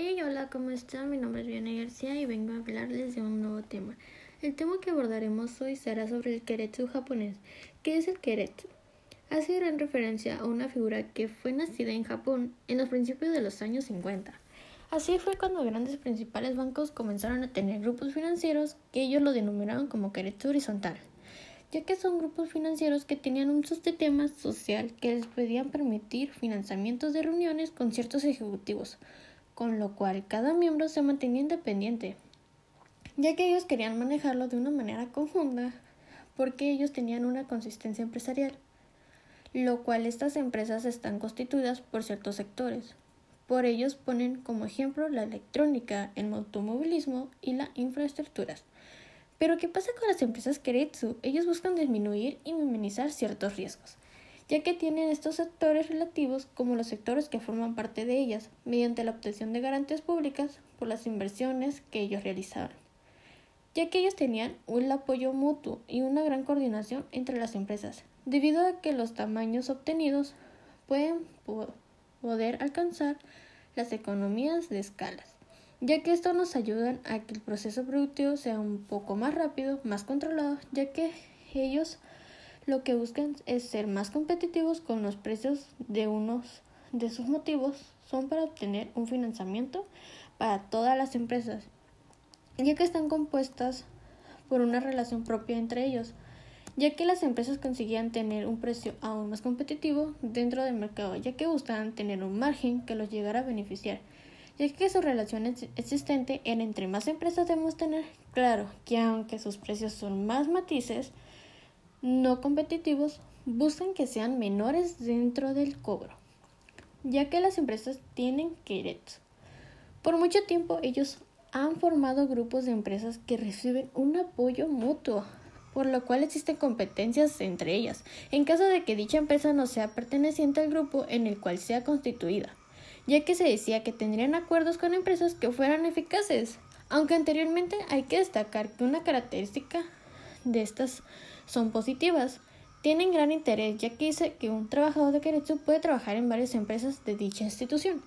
Hola, ¿cómo están? Mi nombre es Viana García y vengo a hablarles de un nuevo tema. El tema que abordaremos hoy será sobre el Keretsu japonés. ¿Qué es el Keretsu? Hace gran referencia a una figura que fue nacida en Japón en los principios de los años 50. Así fue cuando grandes principales bancos comenzaron a tener grupos financieros que ellos lo denominaron como Keretsu horizontal, ya que son grupos financieros que tenían un sistema social que les podían permitir financiamientos de reuniones con ciertos ejecutivos con lo cual cada miembro se mantenía independiente, ya que ellos querían manejarlo de una manera conjunta porque ellos tenían una consistencia empresarial, lo cual estas empresas están constituidas por ciertos sectores. Por ellos ponen como ejemplo la electrónica, el automovilismo y las infraestructuras. Pero ¿qué pasa con las empresas Keretsu? Ellos buscan disminuir y minimizar ciertos riesgos ya que tienen estos sectores relativos como los sectores que forman parte de ellas, mediante la obtención de garantías públicas por las inversiones que ellos realizaban, ya que ellos tenían un apoyo mutuo y una gran coordinación entre las empresas, debido a que los tamaños obtenidos pueden poder alcanzar las economías de escalas, ya que esto nos ayuda a que el proceso productivo sea un poco más rápido, más controlado, ya que ellos lo que buscan es ser más competitivos con los precios de unos de sus motivos son para obtener un financiamiento para todas las empresas, ya que están compuestas por una relación propia entre ellos, ya que las empresas conseguían tener un precio aún más competitivo dentro del mercado, ya que buscaban tener un margen que los llegara a beneficiar, ya que su relación existente era entre más empresas debemos tener, claro que aunque sus precios son más matices, no competitivos buscan que sean menores dentro del cobro, ya que las empresas tienen queretos. Por mucho tiempo ellos han formado grupos de empresas que reciben un apoyo mutuo, por lo cual existen competencias entre ellas, en caso de que dicha empresa no sea perteneciente al grupo en el cual sea constituida, ya que se decía que tendrían acuerdos con empresas que fueran eficaces, aunque anteriormente hay que destacar que una característica de estas son positivas. Tienen gran interés ya que dice que un trabajador de Keretsu puede trabajar en varias empresas de dicha institución,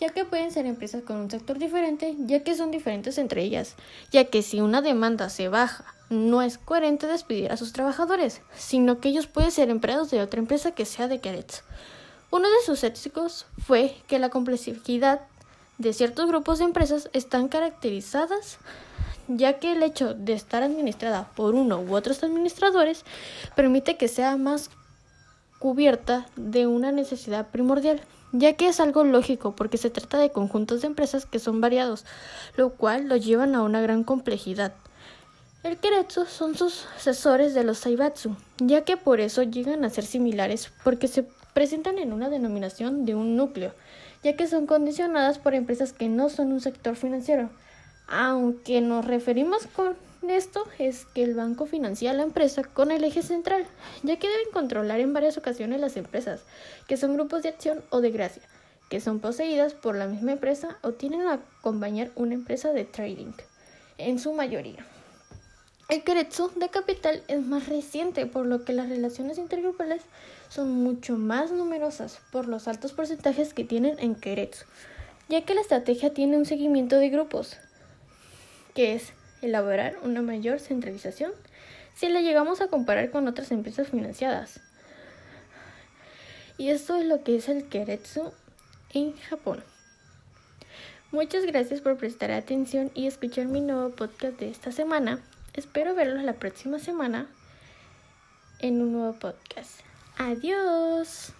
ya que pueden ser empresas con un sector diferente, ya que son diferentes entre ellas, ya que si una demanda se baja, no es coherente despedir a sus trabajadores, sino que ellos pueden ser empleados de otra empresa que sea de Keretsu. Uno de sus éticos fue que la complejidad de ciertos grupos de empresas están caracterizadas ya que el hecho de estar administrada por uno u otros administradores permite que sea más cubierta de una necesidad primordial, ya que es algo lógico porque se trata de conjuntos de empresas que son variados, lo cual lo llevan a una gran complejidad. El Keretsu son sucesores de los Saibatsu, ya que por eso llegan a ser similares porque se presentan en una denominación de un núcleo, ya que son condicionadas por empresas que no son un sector financiero, aunque nos referimos con esto es que el banco financia a la empresa con el eje central, ya que deben controlar en varias ocasiones las empresas, que son grupos de acción o de gracia, que son poseídas por la misma empresa o tienen a acompañar una empresa de trading, en su mayoría. El Keretsu de capital es más reciente, por lo que las relaciones intergrupales son mucho más numerosas por los altos porcentajes que tienen en Keretsu, ya que la estrategia tiene un seguimiento de grupos, que es elaborar una mayor centralización si la llegamos a comparar con otras empresas financiadas. Y esto es lo que es el Keretsu en Japón. Muchas gracias por prestar atención y escuchar mi nuevo podcast de esta semana. Espero verlos la próxima semana en un nuevo podcast. Adiós.